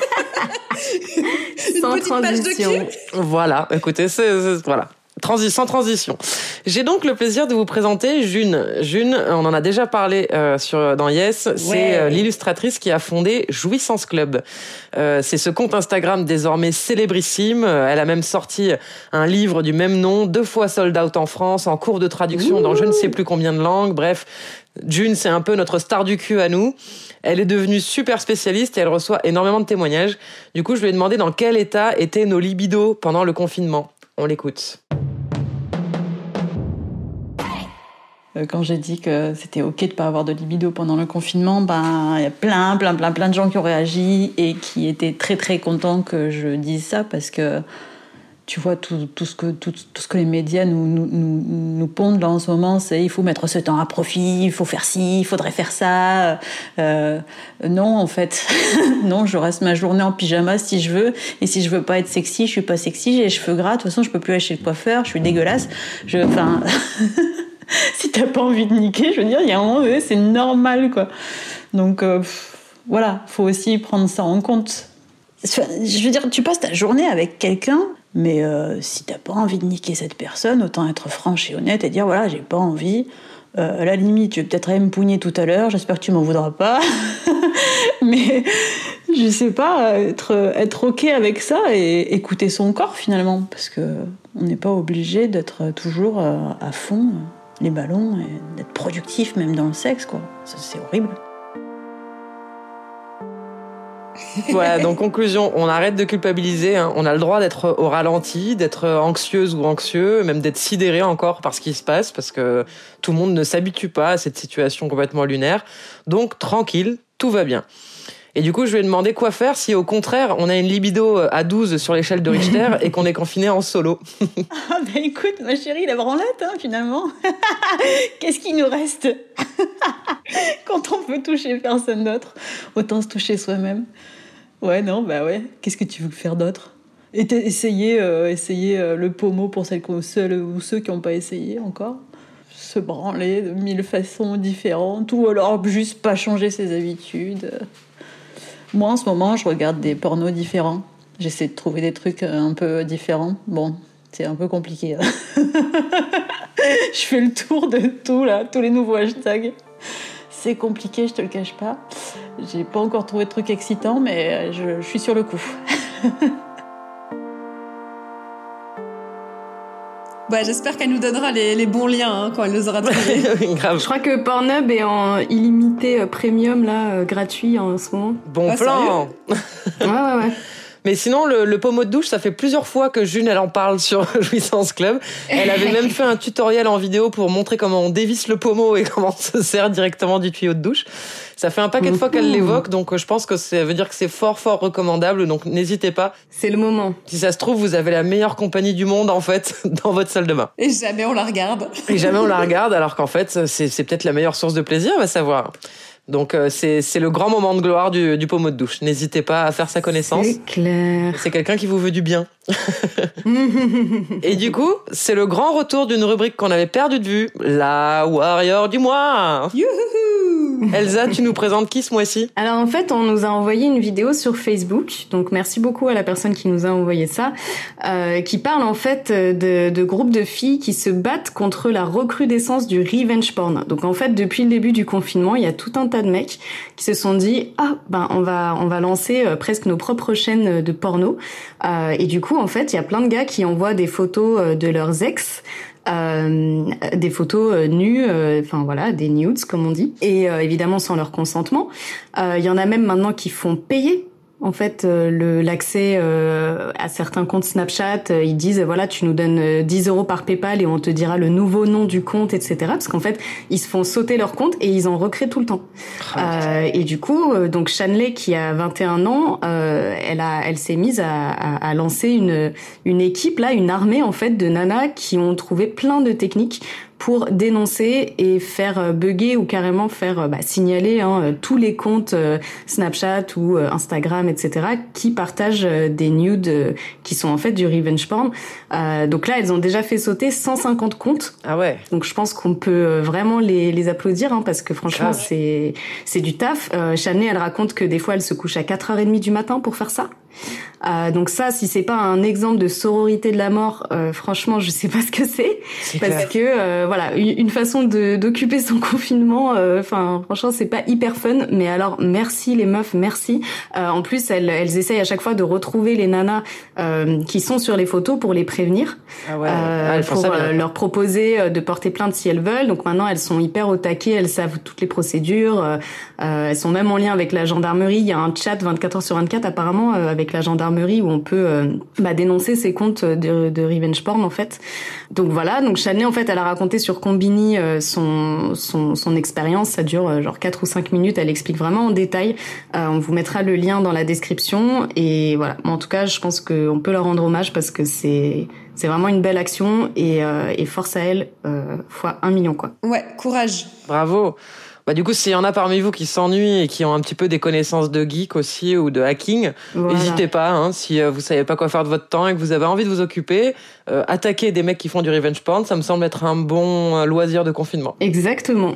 Sans page de transition. Voilà, écoutez, c'est, c'est- voilà. Transi- sans transition. J'ai donc le plaisir de vous présenter June. June, on en a déjà parlé euh, sur dans Yes. C'est Ouais. euh, l'illustratrice qui a fondé Jouissance Club. Euh, c'est ce compte Instagram désormais célébrissime. Euh, Elle a même sorti un livre du même nom, deux fois sold out en France, en cours de traduction dans je ne sais plus combien de langues. Bref, June, c'est un peu notre star du cul à nous. Elle est devenue super spécialiste et elle reçoit énormément de témoignages. Du coup, je lui ai demandé dans quel état étaient nos libidos pendant le confinement. On l'écoute. Euh, Quand j'ai dit que c'était ok de pas avoir de libido pendant le confinement, ben il y a plein, plein, plein, plein de gens qui ont réagi et qui étaient très, très contents que je dise ça parce que tu vois tout, tout ce que tout, tout ce que les médias nous nous, nous, pondent là en ce moment, c'est il faut mettre ce temps à profit, il faut faire ci, il faudrait faire ça. Euh, non, en fait, <laughs> non, je reste ma journée en pyjama si je veux et si je veux pas être sexy, je suis pas sexy, j'ai les cheveux gras, de toute façon je peux plus aller chez le coiffeur, je suis dégueulasse. Je, enfin. <laughs> si t'as pas envie de niquer, je veux dire, il y a un moment donné, c'est normal, quoi. Donc, euh, voilà, faut aussi prendre ça en compte. Je veux dire, tu passes ta journée avec quelqu'un, mais euh, si t'as pas envie de niquer cette personne, autant être franche et honnête et dire, voilà, j'ai pas envie. Euh, à la limite, tu veux peut-être aller me pougner tout à l'heure, j'espère que tu m'en voudras pas. <laughs> mais je sais pas, être, être ok avec ça et écouter son corps finalement, parce que on n'est pas obligé d'être toujours euh, à fond les ballons et d'être productif même dans le sexe, quoi. C'est horrible. <laughs> Voilà, donc conclusion, on arrête de culpabiliser. hein. On a le droit d'être au ralenti, d'être anxieuse ou anxieux, même d'être sidéré encore par ce qui se passe, parce que tout le monde ne s'habitue pas à cette situation complètement lunaire. Donc tranquille, tout va bien. Et du coup, je lui ai demandé quoi faire si, au contraire, on a une libido à 12 sur l'échelle de Richter <laughs> et qu'on est confiné en solo. <laughs> Ah bah écoute, ma chérie, la branlette, hein, finalement. <laughs> Qu'est-ce qui nous reste? Quand on peut toucher personne d'autre, autant se toucher soi-même. Ouais, non, bah ouais. Qu'est-ce que tu veux faire d'autre? Et essayer, euh, essayer euh, le pommeau pour celles, celles ou ceux qui n'ont pas essayé encore. Se branler de mille façons différentes, ou alors juste pas changer ses habitudes. Moi, en ce moment, je regarde des pornos différents. J'essaie de trouver des trucs euh, un peu différents. Bon, c'est un peu compliqué. Hein. <laughs> je fais le tour de tout là, tous les nouveaux hashtags. C'est compliqué, je te le cache pas. J'ai pas encore trouvé de truc excitant, mais je, je suis sur le coup. <laughs> Bah, j'espère qu'elle nous donnera les, bons liens hein, quand elle nous aura trouvés. <laughs> Je crois que Pornhub est en illimité euh, premium là, euh, gratuit en ce moment. Bon ah, plan. ouais ouais ouais. Mais sinon, le, le, pommeau de douche, ça fait plusieurs fois que June, elle en parle sur <laughs> Jouissance Club. Elle avait même fait un tutoriel en vidéo pour montrer comment on dévisse le pommeau et comment on <laughs> se sert directement du tuyau de douche. Ça fait un paquet de fois qu'elle l'évoque, donc euh, je pense que ça veut dire que c'est fort, fort recommandable. Donc n'hésitez pas. C'est le moment. Si ça se trouve, vous avez la meilleure compagnie du monde, en fait, <laughs> dans votre salle de bain. Et jamais on la regarde. Et jamais on la regarde, alors qu'en fait, c'est peut-être la meilleure source de plaisir, va savoir. Donc euh, c'est le grand moment de gloire du, du pommeau de douche. N'hésitez pas à faire sa connaissance. C'est clair. C'est quelqu'un qui vous veut du bien. <laughs> Et du coup, c'est le grand retour d'une rubrique qu'on avait perdue de vue, la Warrior du mois. Elsa, tu nous présentes qui ce mois-ci? Alors en fait, on nous a envoyé une vidéo sur Facebook, donc merci beaucoup à la personne qui nous a envoyé ça, euh, qui parle en fait de, de groupes de filles qui se battent contre la recrudescence du revenge porn. Donc en fait, depuis le début du confinement, il y a tout un tas de mecs qui se sont dit ah ben on va on va lancer euh, presque nos propres chaînes de porno. Euh, et du coup, en fait, il y a plein de gars qui envoient des photos euh, de leurs ex euh, des photos euh, nues, euh, enfin voilà, des nudes comme on dit, et évidemment sans leur consentement. Il y en a même maintenant qui font payer en fait euh, le l'accès euh, à certains comptes Snapchat euh, ils disent voilà tu nous donnes 10 euros par PayPal et on te dira le nouveau nom du compte etc parce qu'en fait ils se font sauter leur compte et ils en recréent tout le temps. Ah, et du coup donc Shanley qui a 21 ans elle a elle s'est mise à, à, à, lancer une une équipe là une armée en fait de nanas qui ont trouvé plein de techniques pour dénoncer et faire euh, bugger ou carrément faire euh, bah, signaler hein, euh, tous les comptes Snapchat ou Instagram, etc., qui partagent des nudes qui sont en fait du revenge porn. Euh, donc là, elles ont déjà fait sauter 150 comptes. Ah ouais. Donc je pense qu'on peut vraiment les, les applaudir hein, parce que franchement, c'est c'est du taf. Euh, elle raconte que des fois, elle se couche à 4h30 du matin pour faire ça. Euh, donc ça, si c'est pas un exemple de sororité de la mort, euh, franchement, je sais pas ce que c'est, parce que euh, voilà, une, façon de d'occuper son <laughs> confinement. Enfin, franchement, c'est pas hyper fun. Mais alors, merci les meufs, merci. en plus, elles, elles essayent à chaque fois de retrouver les nanas qui sont sur les photos pour les prévenir, ah ouais. ah, pour leur proposer de porter plainte si elles veulent. Donc maintenant, elles sont hyper au taquet, elles savent toutes les procédures. elles sont même en lien avec la gendarmerie. Il y a un chat 24 heures sur 24 apparemment avec la gendarmerie où on peut euh, bah, dénoncer ces comptes de, de, revenge porn en fait. Donc voilà, donc Chanel en fait elle a raconté sur Combini euh, son son, son expérience, ça dure euh, genre 4 ou 5 minutes, elle explique vraiment en détail. on vous mettra le lien dans la description et voilà. en tout cas, je pense qu'on peut leur rendre hommage parce que c'est c'est vraiment une belle action et, et force à elle fois un million quoi. Ouais, courage. Bravo. Bah, du coup, s'il y en a parmi vous qui s'ennuient et qui ont un petit peu des connaissances de geek aussi ou de hacking, n'hésitez pas. Hein, si euh, vous savez pas quoi faire de votre temps et que vous avez envie de vous occuper, euh, attaquer des mecs qui font du revenge porn, ça me semble être un bon euh, loisir de confinement. Exactement.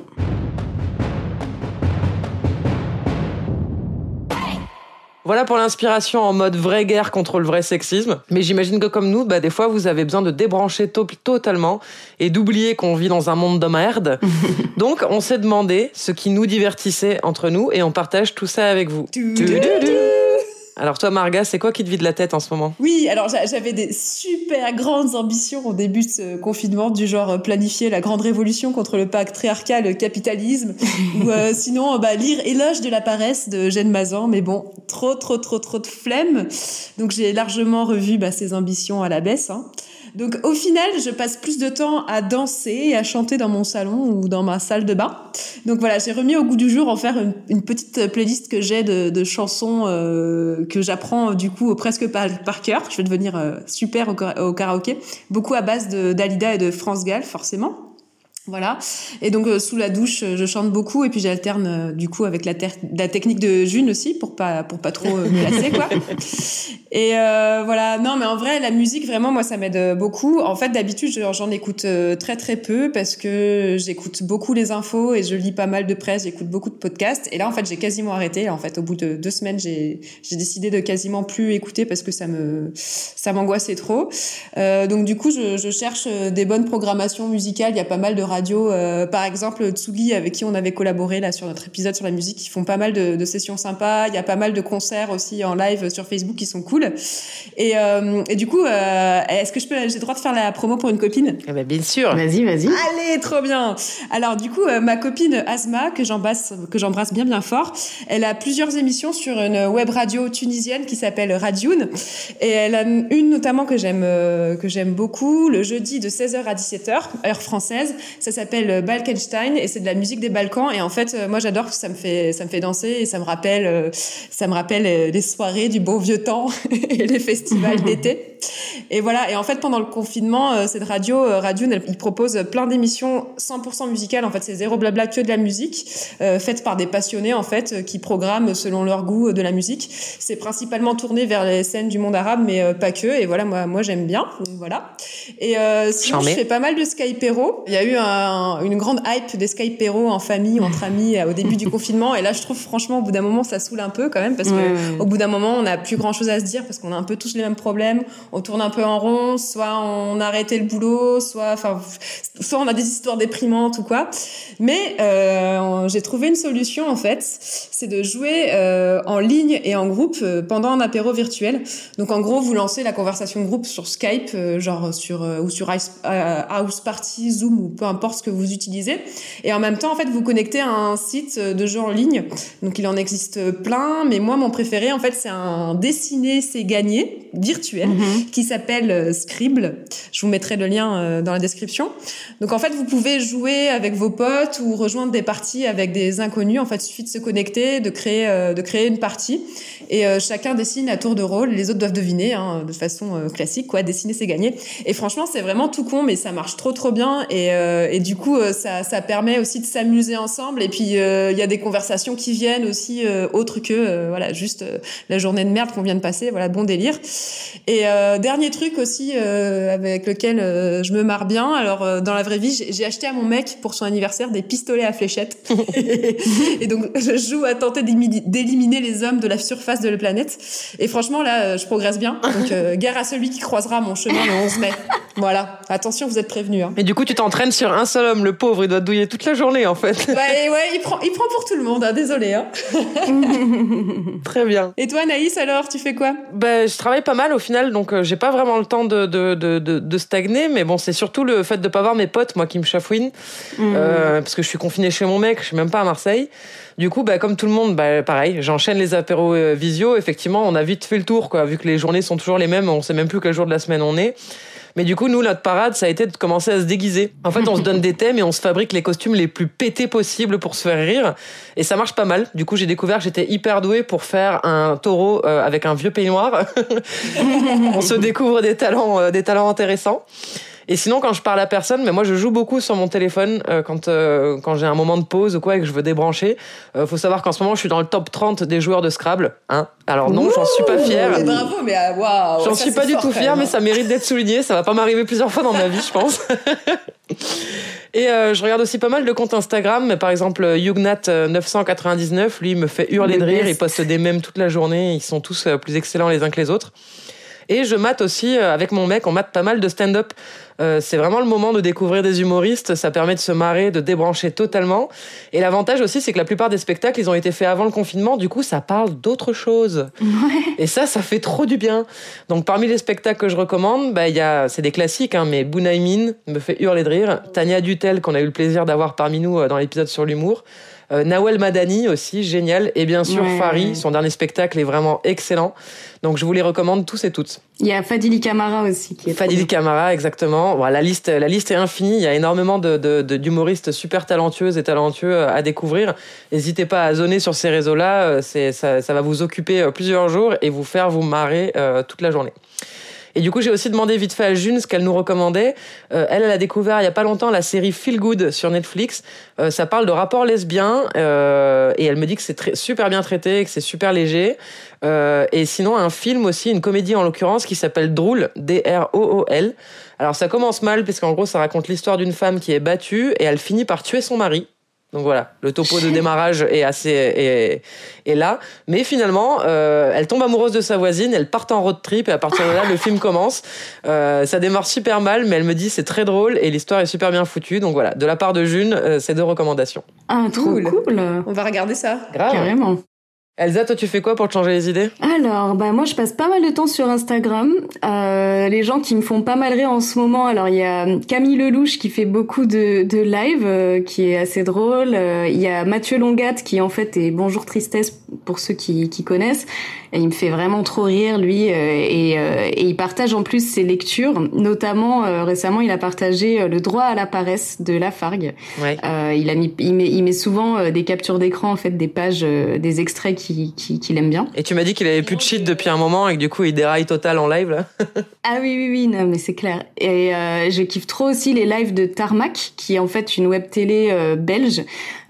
Voilà pour l'inspiration en mode vraie guerre contre le vrai sexisme. Mais j'imagine que comme nous, bah, des fois, vous avez besoin de débrancher totalement et d'oublier qu'on vit dans un monde de merde. <laughs> Donc, on s'est demandé ce qui nous divertissait entre nous et on partage tout ça avec vous. Alors toi, Marga, c'est quoi qui te vide la tête en ce moment? Oui, alors j'avais des super grandes ambitions au début de ce confinement, du genre euh, planifier la grande révolution contre le patriarcat, le capitalisme, <laughs> ou euh, sinon bah, lire Éloge de la paresse de Jeanne Mazan, mais bon, trop, trop, trop, trop de flemme. Donc j'ai largement revu bah, ces ambitions à la baisse. Hein. Donc au final, je passe plus de temps à danser et à chanter dans mon salon ou dans ma salle de bain. Donc voilà, j'ai remis au goût du jour en faire une, petite playlist que j'ai de, chansons euh, que j'apprends du coup presque par, cœur. Je vais devenir euh, super au, au, karaoké, beaucoup à base Dalida et de France Gall forcément. Voilà. Et donc sous la douche, je chante beaucoup et puis j'alterne du coup avec la, la, technique de June aussi pour pas pour pas trop me lasser quoi. <laughs> Et euh, voilà, non mais en vrai la musique vraiment moi ça m'aide beaucoup. En fait d'habitude j'en écoute très très peu parce que j'écoute beaucoup les infos et je lis pas mal de presse, j'écoute beaucoup de podcasts et là en fait j'ai quasiment arrêté. En fait au bout de deux semaines j'ai j'ai décidé de quasiment plus écouter parce que ça me ça m'angoissait trop. Euh, donc du coup je, je cherche des bonnes programmations musicales. Il y a pas mal de radio, euh, par exemple Tsugi avec qui on avait collaboré là sur notre épisode sur la musique, ils font pas mal de, de, sessions sympas. Il y a pas mal de concerts aussi en live sur Facebook qui sont cool. Et, euh, et du coup, euh, est-ce que je peux, j'ai le droit de faire la promo pour une copine? Eh ben, Bien sûr. Vas-y, vas-y. Allez, trop bien. Alors du coup, euh, ma copine Asma que j'embrasse, que j'embrasse bien bien fort, elle a plusieurs émissions sur une web radio tunisienne qui s'appelle Radioun, et elle a une notamment que j'aime que j'aime beaucoup le jeudi de 16h à 17h heure française. Ça s'appelle Balkenstein et c'est de la musique des Balkans. Et en fait, moi j'adore parce que ça me fait ça me fait danser et ça me rappelle ça me rappelle les soirées du bon vieux temps <laughs> et les festivals <laughs> d'été. Et voilà. Et en fait, pendant le confinement, euh, cette radio, euh, Radio, il propose plein d'émissions 100% musicales. En fait, c'est zéro blabla que de la musique, euh, faites par des passionnés en fait, qui programment selon leur goût de la musique. C'est principalement tourné vers les scènes du monde arabe, mais pas que. Et voilà, moi, moi, j'aime bien. Donc, voilà. Et sinon, je fais pas mal de Skypero. Il y a eu un, une grande hype des Skypero en famille, entre amis, au début du <laughs> confinement. Et là, je trouve franchement, au bout d'un moment, ça saoule un peu quand même, parce que au bout d'un moment, on n'a plus grand chose à se dire, parce qu'on a un peu tous les mêmes problèmes. On tourne un peu en rond, soit on a arrêté le boulot, soit, enfin, soit on a des histoires déprimantes ou quoi. Mais euh, j'ai trouvé une solution en fait, c'est de jouer euh, en ligne et en groupe euh, pendant un apéro virtuel. Donc en gros, vous lancez la conversation groupe sur Skype, euh, genre sur ou sur House Party, Zoom ou peu importe ce que vous utilisez. Et en même temps, en fait, vous connectez à un site de jeu en ligne. Donc il en existe plein, mais moi mon préféré en fait, c'est un dessiner c'est gagner virtuel mm-hmm. Qui s'appelle Scribble. Je vous mettrai le lien dans la description. Donc en fait, vous pouvez jouer avec vos potes ou rejoindre des parties avec des inconnus. En fait, il suffit de se connecter, de créer, euh, de créer une partie. Et euh, chacun dessine à tour de rôle. Les autres doivent deviner hein, de façon euh, classique. Quoi, dessiner, c'est gagner. Et franchement, c'est vraiment tout con, mais ça marche trop trop bien. Et, du coup, ça, permet aussi de s'amuser ensemble. Et puis, il y a des conversations qui viennent aussi autres que voilà juste la journée de merde qu'on vient de passer. Voilà, bon délire. Et dernier truc aussi avec lequel je me marre bien. Alors, dans la vraie vie, j'ai acheté à mon mec pour son anniversaire des pistolets à fléchettes. <laughs> et donc, je joue à tenter d'éliminer les hommes de la surface de la planète. Et franchement, là, euh, je progresse bien. Donc, euh, guerre à celui qui croisera mon chemin le 11 mai. Voilà. Attention, vous êtes prévenus. Hein. Et du coup, tu t'entraînes sur un seul homme, le pauvre, il doit douiller toute la journée, en fait. Ouais, ouais, il prend, il prend pour tout le monde, hein, désolé. Hein. <laughs> Très bien. Et toi, Naïs, alors, tu fais quoi? Ben, je travaille pas mal au final, donc euh, j'ai pas vraiment le temps de, de, de, de, stagner, mais bon, c'est surtout le fait de pas voir mes potes, moi, qui me chafouinent, mmh. euh, parce que je suis confinée chez mon mec, je suis même pas à Marseille. Du coup, bah, comme tout le monde, bah, pareil, j'enchaîne les apéros euh, visio. Effectivement, on a vite fait le tour, quoi, vu que les journées sont toujours les mêmes, on sait même plus quel jour de la semaine on est. Mais du coup, nous, notre parade, ça a été de commencer à se déguiser. En fait, on se donne des thèmes et on se fabrique les costumes les plus pétés possibles pour se faire rire. Et ça marche pas mal. Du coup, j'ai découvert que j'étais hyper douée pour faire un taureau euh, avec un vieux peignoir. <laughs> on se <laughs> découvre des talents, euh, des talents intéressants. Et sinon, quand je parle à personne, mais moi, je joue beaucoup sur mon téléphone euh, quand, euh, quand j'ai un moment de pause ou quoi et que je veux débrancher. Euh, faut savoir qu'en ce moment, je suis dans le top 30 des joueurs de Scrabble. Hein Alors non, j'en suis pas fière. Mais bravo, mais ah, waouh J'en suis pas du tout fière, mais ça mérite d'être souligné. Ça va pas m'arriver plusieurs fois dans ma vie, je pense. <laughs> Et euh, je regarde aussi pas mal de comptes Instagram, mais par exemple Yugnat999, lui, il me fait hurler de rire, il poste des mèmes toute la journée, ils sont tous plus excellents les uns que les autres. Et je mate aussi, avec mon mec, on mate pas mal de stand-up. Euh, c'est vraiment le moment de découvrir des humoristes. Ça permet de se marrer, de débrancher totalement. Et l'avantage aussi, c'est que la plupart des spectacles, ils ont été faits avant le confinement. Du coup, ça parle d'autre chose. Et ça, ça fait trop du bien. Donc, parmi les spectacles que je recommande, bah, y a, c'est des classiques, hein, mais Bounaïmin me fait hurler de rire. Tania Dutel, qu'on a eu le plaisir d'avoir parmi nous euh, dans l'épisode sur l'humour. Euh, Nawel Madani aussi, génial. Et bien sûr, Fari, son dernier spectacle est vraiment excellent. Donc je vous les recommande tous et toutes. Il y a Fadili Kamara aussi qui est Fadili Kamara, exactement. Bon, la liste, la liste est infinie. Il y a énormément de, de, d'humoristes super talentueuses et talentueux euh, à découvrir. N'hésitez pas à zoner sur ces réseaux-là. Euh, c'est, ça, ça, va vous occuper plusieurs jours et vous faire vous marrer toute la journée. Et du coup, j'ai aussi demandé vite fait à June ce qu'elle nous recommandait. Euh, elle, elle a découvert il y a pas longtemps la série Feel Good sur Netflix. Euh, ça parle de rapports lesbiens euh, et elle me dit que c'est super bien traité, que c'est super léger. et sinon, un film aussi, une comédie en l'occurrence, qui s'appelle Drool, D-R-O-O-L. Alors ça commence mal, puisqu'en gros, ça raconte l'histoire d'une femme qui est battue et elle finit par tuer son mari. Donc voilà, le topo de démarrage est assez est, là, mais finalement, euh, elle tombe amoureuse de sa voisine, elle part en road trip et à partir de là, le film commence. Euh, ça démarre super mal, mais elle me dit c'est très drôle et l'histoire est super bien foutue. Donc voilà, de la part de June, euh, ces deux recommandations. Ah, trop cool. On va regarder ça. Grave. Carrément. Elsa, toi, tu fais quoi pour te changer les idées? Alors, bah moi, je passe pas mal de temps sur Instagram. Euh, les gens qui me font pas mal rire en ce moment, alors il y a Camille Lelouch qui fait beaucoup de, de live, euh, qui est assez drôle. Euh, il y a Mathieu Longat qui en fait est Bonjour Tristesse pour ceux qui, qui connaissent. Et il me fait vraiment trop rire lui, et, et, il partage en plus ses lectures. Notamment récemment, il a partagé Le droit à la paresse de Lafargue. Ouais. il a mis, il met, il met souvent des captures d'écran en fait, des pages, des extraits qui qu'il aime bien. Et tu m'as dit qu'il avait plus de cheat depuis un moment et que du coup il déraille total en live là. <laughs> ah oui oui oui non mais c'est clair. Et euh, je kiffe trop aussi les lives de Tarmac qui est en fait une web télé euh, belge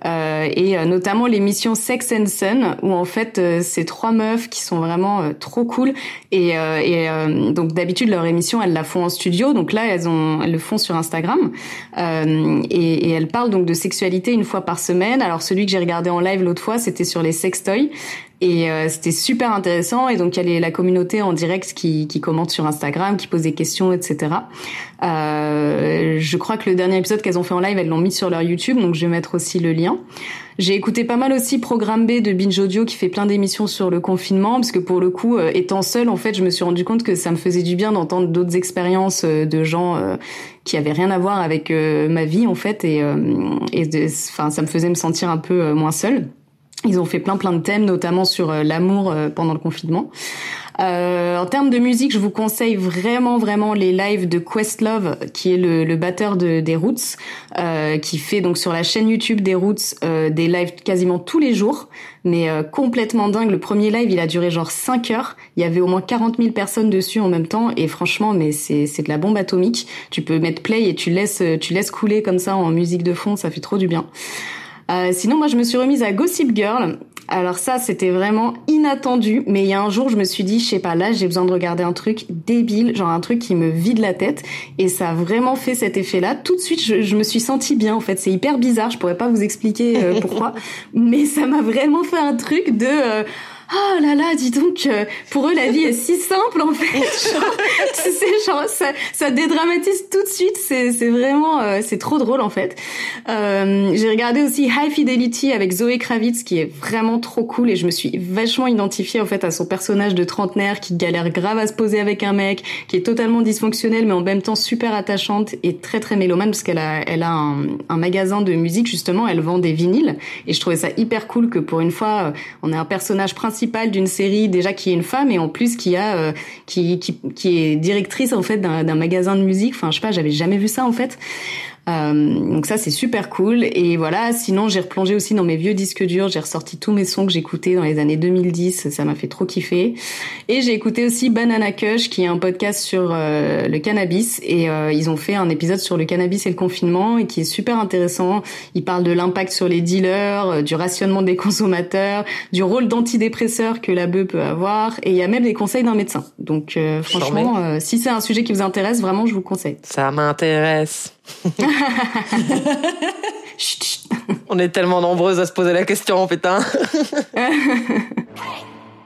et euh, notamment l'émission Sex and Sun où en fait euh, c'est trois meufs qui sont vraiment trop cool. Et, et donc d'habitude leur émission elles la font en studio. Donc là elles ont elles le font sur Instagram. Et, et elles parlent donc de sexualité une fois par semaine. Alors celui que j'ai regardé en live l'autre fois c'était sur les sextoys et euh, c'était super intéressant. Et donc, il y a la communauté en direct qui, qui commente sur Instagram, qui pose des questions, etc. Euh, je crois que le dernier épisode qu'elles ont fait en live, elles l'ont mis sur leur YouTube. Donc, je vais mettre aussi le lien. J'ai écouté pas mal aussi Programme B de Binge Audio qui fait plein d'émissions sur le confinement. Parce que pour le coup, euh, étant seule, en fait, je me suis rendu compte que ça me faisait du bien d'entendre d'autres expériences euh, de gens qui avaient rien à voir avec ma vie, en fait. Et, et enfin, ça me faisait me sentir un peu moins seule. Ils ont fait plein plein de thèmes, notamment sur euh, l'amour euh, pendant le confinement. Euh, en termes de musique, je vous conseille vraiment vraiment les lives de Questlove, qui est le, le batteur de, des Roots, euh, qui fait donc sur la chaîne YouTube des Roots euh, des lives quasiment tous les jours, mais complètement dingue. Le premier live, il a duré genre 5 heures. Il y avait au moins 40 000 personnes dessus en même temps, et franchement, mais c'est c'est de la bombe atomique. Tu peux mettre play et tu laisses tu laisses couler comme ça en musique de fond, ça fait trop du bien. Euh, sinon, moi, je me suis remise à Gossip Girl. Alors ça, c'était vraiment inattendu, mais il y a un jour, je me suis dit, je sais pas, là, j'ai besoin de regarder un truc débile, genre un truc qui me vide la tête, et ça a vraiment fait cet effet-là. Tout de suite, je, me suis sentie bien, en fait. C'est hyper bizarre, je pourrais pas vous expliquer euh, pourquoi, <laughs> mais ça m'a vraiment fait un truc de... Euh, oh là là, dis donc, euh, pour eux, la vie est si simple, en fait. <laughs> Genre, tu sais, genre, ça, ça dédramatise tout de suite. C'est, c'est vraiment, euh, c'est trop drôle, en fait. Euh, j'ai regardé aussi High Fidelity avec Zoé Kravitz, qui est vraiment trop cool, et je me suis vachement identifiée, en fait, à son personnage de trentenaire qui galère grave à se poser avec un mec, qui est totalement dysfonctionnel, mais en même temps super attachante et très très mélomane, parce qu'elle a, elle a un, un magasin de musique, justement, elle vend des vinyles, et je trouvais ça hyper cool que pour une fois, on ait un personnage principal d'une série déjà qui est une femme et en plus qui a euh, qui, qui, qui est directrice en fait d'un magasin de musique. Enfin, je sais pas, j'avais jamais vu ça en fait. Euh, donc ça c'est super cool et voilà. Sinon j'ai replongé aussi dans mes vieux disques durs. J'ai ressorti tous mes sons que j'écoutais dans les années 2010. Ça m'a fait trop kiffer. Et j'ai écouté aussi Banana Kush qui est un podcast sur euh, le cannabis et euh, ils ont fait un épisode sur le cannabis et le confinement et qui est super intéressant. Ils parlent de l'impact sur les dealers, du rationnement des consommateurs, du rôle d'antidépresseur que la bœuf peut avoir et il y a même des conseils d'un médecin. Donc franchement, si c'est un sujet qui vous intéresse, vraiment je vous conseille. Ça m'intéresse. <laughs> On est tellement nombreuses à se poser la question, putain. <laughs>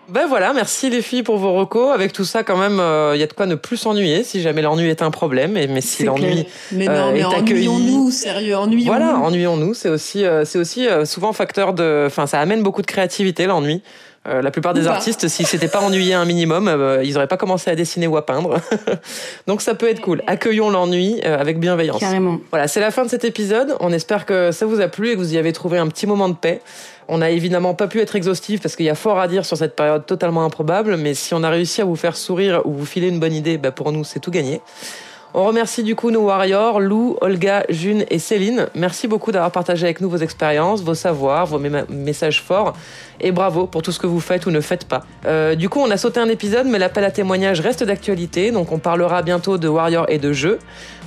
ben voilà, merci les filles pour vos recos. Avec tout ça, quand même, il euh, y a de quoi ne plus s'ennuyer si jamais l'ennui est un problème. Et mais si l'ennui mais non, euh, mais ennuyons-nous, sérieux, ennuyons-nous. Voilà, ennuyons-nous. C'est aussi, euh, c'est aussi souvent facteur de, enfin, ça amène beaucoup de créativité l'ennui. Euh, la plupart des artistes, s'ils s'étaient pas ennuyés un minimum, euh, ils auraient pas commencé à dessiner ou à peindre. <laughs> Donc ça peut être cool. Accueillons l'ennui euh, avec bienveillance. Carrément. Voilà, c'est la fin de cet épisode. On espère que ça vous a plu et que vous y avez trouvé un petit moment de paix. On n'a évidemment pas pu être exhaustif parce qu'il y a fort à dire sur cette période totalement improbable, mais si on a réussi à vous faire sourire ou vous filer une bonne idée, bah pour nous c'est tout gagné. On remercie du coup nos warriors, Lou, Olga, June et Céline. Merci beaucoup d'avoir partagé avec nous vos expériences, vos savoirs, vos messages forts. Et bravo pour tout ce que vous faites ou ne faites pas. Euh, du coup, on a sauté un épisode, mais l'appel à témoignage reste d'actualité. Donc on parlera bientôt de warriors et de jeux.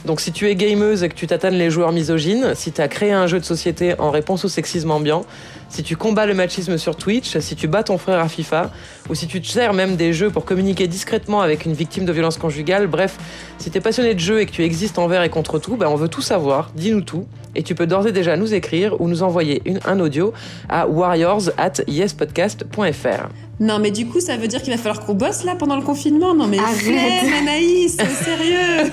Donc si tu es gameuse et que tu t'atteignes les joueurs misogynes, si tu as créé un jeu de société en réponse au sexisme ambiant, si tu combats le machisme sur Twitch, si tu bats ton frère à FIFA, ou si tu te sers même des jeux pour communiquer discrètement avec une victime de violence conjugale, bref, si tu es passionné de jeu et que tu existes envers et contre tout, ben on veut tout savoir, dis-nous tout, et tu peux d'ores et déjà nous écrire ou nous envoyer un audio à warriors at yespodcast.fr. Non, mais du coup, ça veut dire qu'il va falloir qu'on bosse là pendant le confinement? Non, mais arrête, Anaïs, <laughs> sérieux.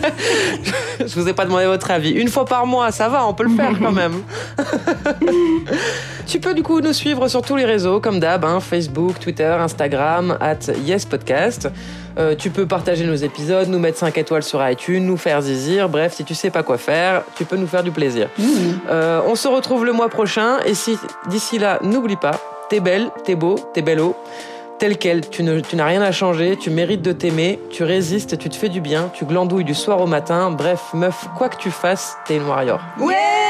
Je vous ai pas demandé votre avis. Une fois par mois, ça va, on peut le faire quand même. <laughs> tu peux du coup nous suivre sur tous les réseaux, comme d'hab, hein, Facebook, Twitter, Instagram, at YesPodcast. Euh, tu peux partager nos épisodes, nous mettre 5 étoiles sur iTunes, nous faire zizir. Bref, si tu sais pas quoi faire, tu peux nous faire du plaisir. Mmh. Euh, on se retrouve le mois prochain. Et si d'ici là, n'oublie pas, t'es belle, t'es beau, t'es bello tel quel. Tu, n'as rien à changer, tu mérites de t'aimer, tu résistes, tu te fais du bien, tu glandouilles du soir au matin. Bref, meuf, quoi que tu fasses, t'es une warrior. Ouais